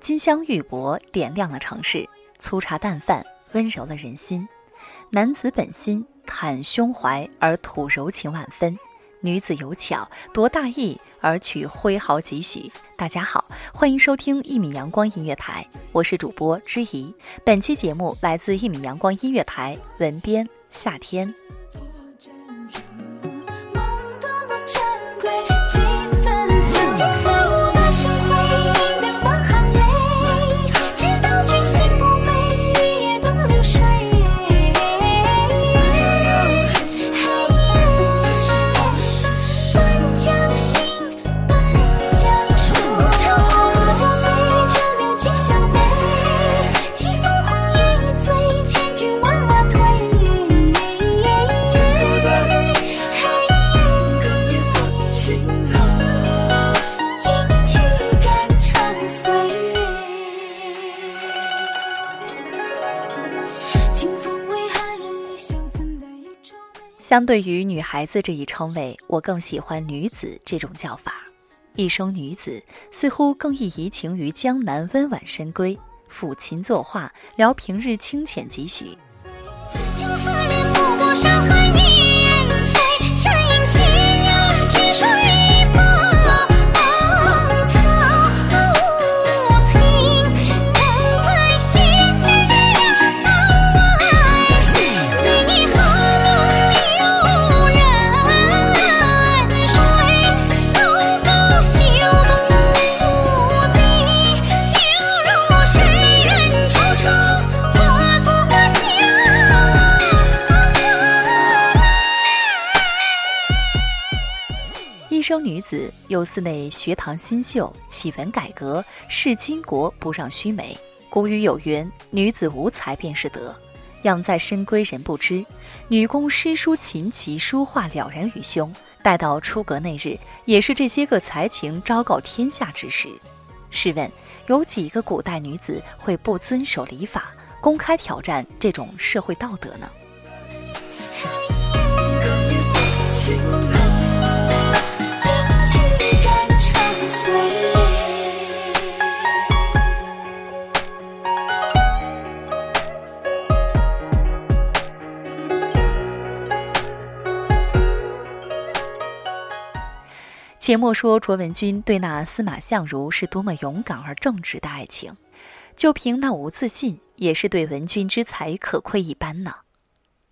金香玉帛点亮了城市，粗茶淡饭温柔了人心。男子本心袒胸怀，而吐柔情万分；女子有巧夺大义，而取挥毫几许。大家好，欢迎收听一米阳光音乐台，我是主播知怡。本期节目来自一米阳光音乐台，文编夏天。相对于女孩子这一称谓，我更喜欢女子这种叫法。一生女子似乎更易移情于江南温婉深闺，抚琴作画，聊平日清浅几许。女子又寺内学堂新秀，启文改革，视巾帼不让须眉。古语有云：“女子无才便是德。”养在深闺人不知，女工诗书琴棋书画了然于胸。待到出阁那日，也是这些个才情昭告天下之时。试问，有几个古代女子会不遵守礼法，公开挑战这种社会道德呢？且莫说卓文君对那司马相如是多么勇敢而正直的爱情，就凭那无自信，也是对文君之才可窥一斑呢。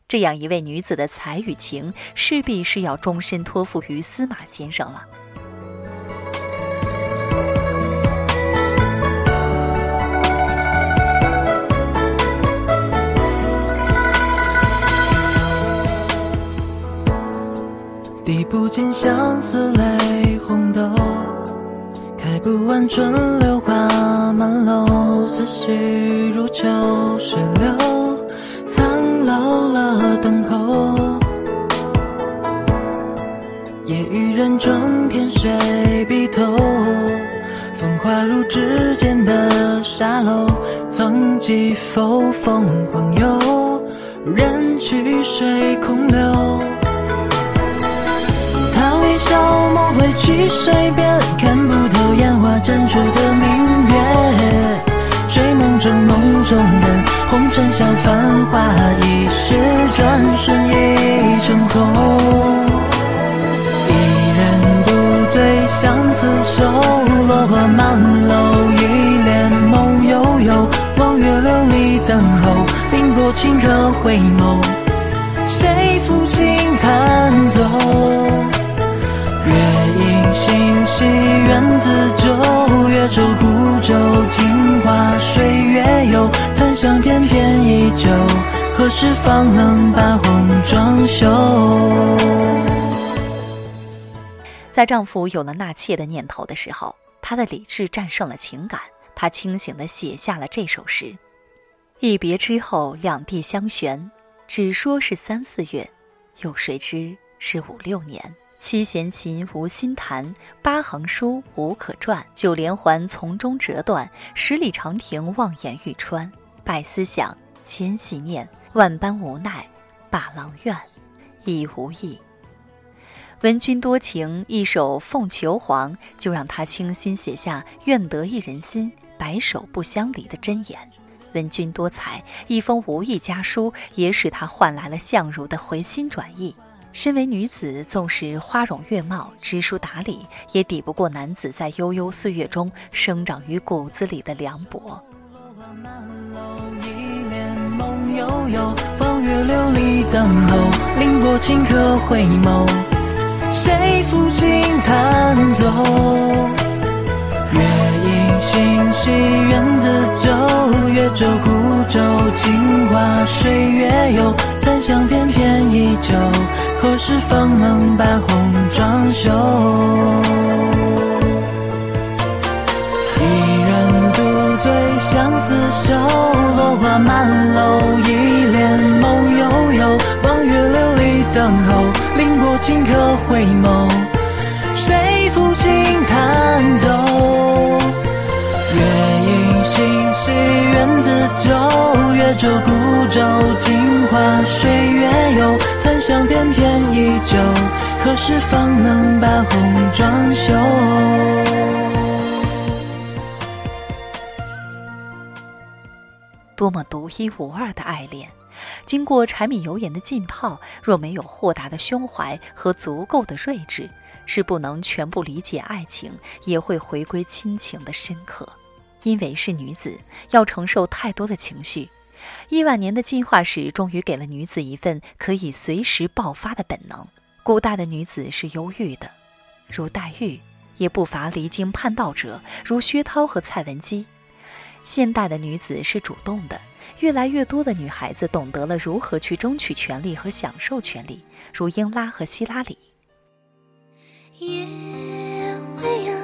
这样一位女子的才与情，势必是要终身托付于司马先生了。滴不见相思，不问春流花满楼，思绪如秋水流，苍老了等候。夜雨人中天水碧透，风化入指尖的沙漏，曾几否凤凰游，任去水空流。他微笑梦回去水边，看不烟花绽出的明月。睡梦中梦中人，红尘笑繁华易逝，转瞬已成空。一人独醉相思愁，落花满楼，一帘梦悠悠。望月流离等候，凌波顷刻回眸，谁抚琴弹奏？月影星稀，缘自旧。月舟孤舟，镜花水月游。残香翩翩依旧，何时方能把红妆休？在丈夫有了纳妾的念头的时候，她的理智战胜了情感，她清醒地写下了这首诗。一别之后，两地相悬，只说是三四月，有谁知是五六年。七弦琴无心弹，八行书无可传。九连环从中折断，十里长亭望眼欲穿。百思想，千系念，万般无奈，把郎怨，亦无益。闻君多情，一首《凤求凰》就让他倾心写下“愿得一人心，白首不相离”的箴言。闻君多才，一封无意家书也使他换来了相如的回心转意。身为女子，纵使花容月貌、知书达理，也抵不过男子在悠悠岁月中生长于骨子里的凉薄。一帘梦悠悠，望月流离等候，凌波顷刻回眸，谁抚琴弹奏？月影星稀，缘自旧。月舟孤舟，镜花水月游。残香翩翩依旧，何时方能把红妆休？一人独醉相思愁，落花满楼，一帘梦悠悠。望月流离等候，凌波顷刻回眸，谁抚琴弹奏？月影星稀，缘自旧。月舟孤舟，镜花水月游。残香翩翩依旧，何时方能把红妆休？多么独一无二的爱恋！经过柴米油盐的浸泡，若没有豁达的胸怀和足够的睿智，是不能全部理解爱情，也会回归亲情的深刻。因为是女子，要承受太多的情绪。亿万年的进化史，终于给了女子一份可以随时爆发的本能。古代的女子是忧郁的，如黛玉，也不乏离经叛道者，如薛涛和蔡文姬。现代的女子是主动的，越来越多的女孩子懂得了如何去争取权利和享受权利，如英拉和希拉里。夜未央，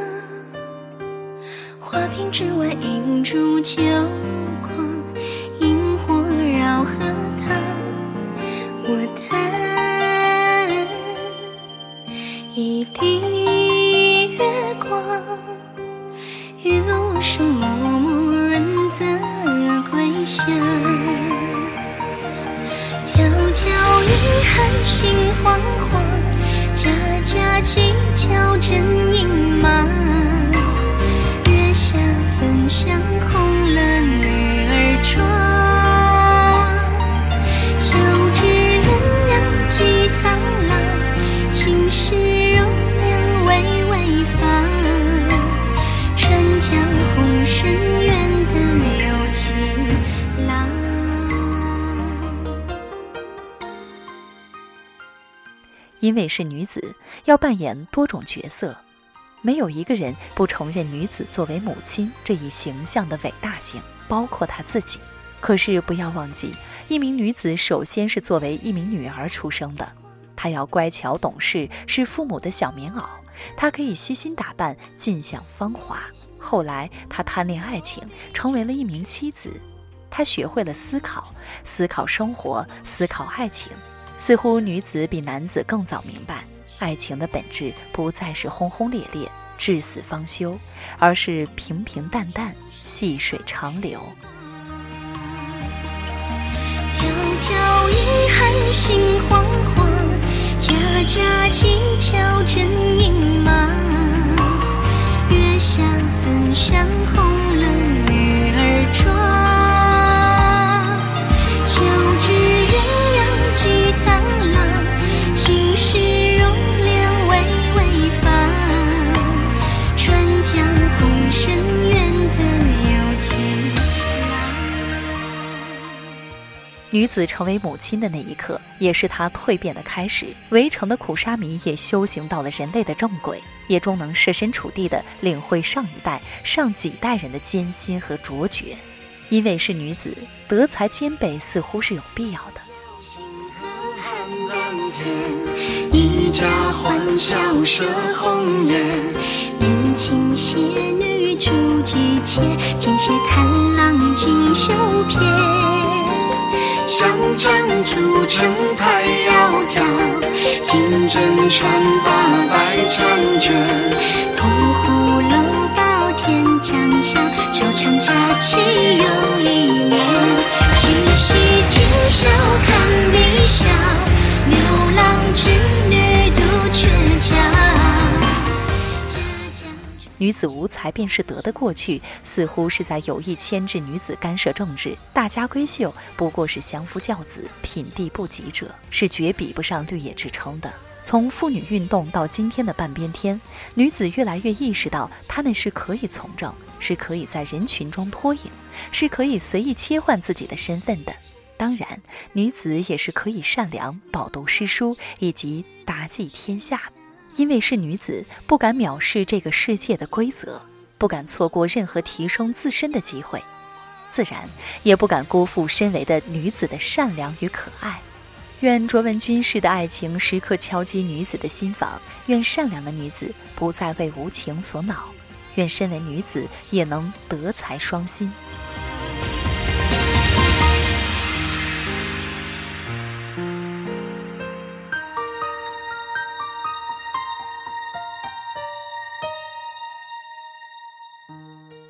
花瓶之外映出秋心惶惶，家家乞巧真隐忙。月下焚香因为是女子，要扮演多种角色，没有一个人不承认女子作为母亲这一形象的伟大性，包括她自己。可是不要忘记，一名女子首先是作为一名女儿出生的，她要乖巧懂事，是父母的小棉袄，她可以悉心打扮，尽享芳华。后来，她贪恋爱情，成为了一名妻子。她学会了思考，思考生活，思考爱情。似乎女子比男子更早明白，爱情的本质不再是轰轰烈烈、至死方休，而是平平淡淡、细水长流。迢迢银汉心惶惶，家家乞巧真隐忙。月下焚香红了女子成为母亲的那一刻，也是她蜕变的开始。围城的苦沙弥也修行到了人类的正轨，也终能设身处地地领会上一代、上几代人的艰辛和卓绝。因为是女子，德才兼备似乎是有必要的。一家欢笑射红颜，殷勤写女主姬妾，尽写探郎锦绣篇。香樟竹成排窈窕，金针穿八百婵娟。铜壶楼宝天将相，久长佳期又一年。七夕今宵看女子无才便是德的过去，似乎是在有意牵制女子干涉政治。大家闺秀不过是相夫教子、品地不及者，是绝比不上绿野之称的。从妇女运动到今天的半边天，女子越来越意识到，她们是可以从政，是可以在人群中脱颖，是可以随意切换自己的身份的。当然，女子也是可以善良、饱读诗书以及达济天下的。因为是女子，不敢藐视这个世界的规则，不敢错过任何提升自身的机会，自然也不敢辜负身为的女子的善良与可爱。愿卓文君式的爱情时刻敲击女子的心房，愿善良的女子不再为无情所恼，愿身为女子也能德才双馨。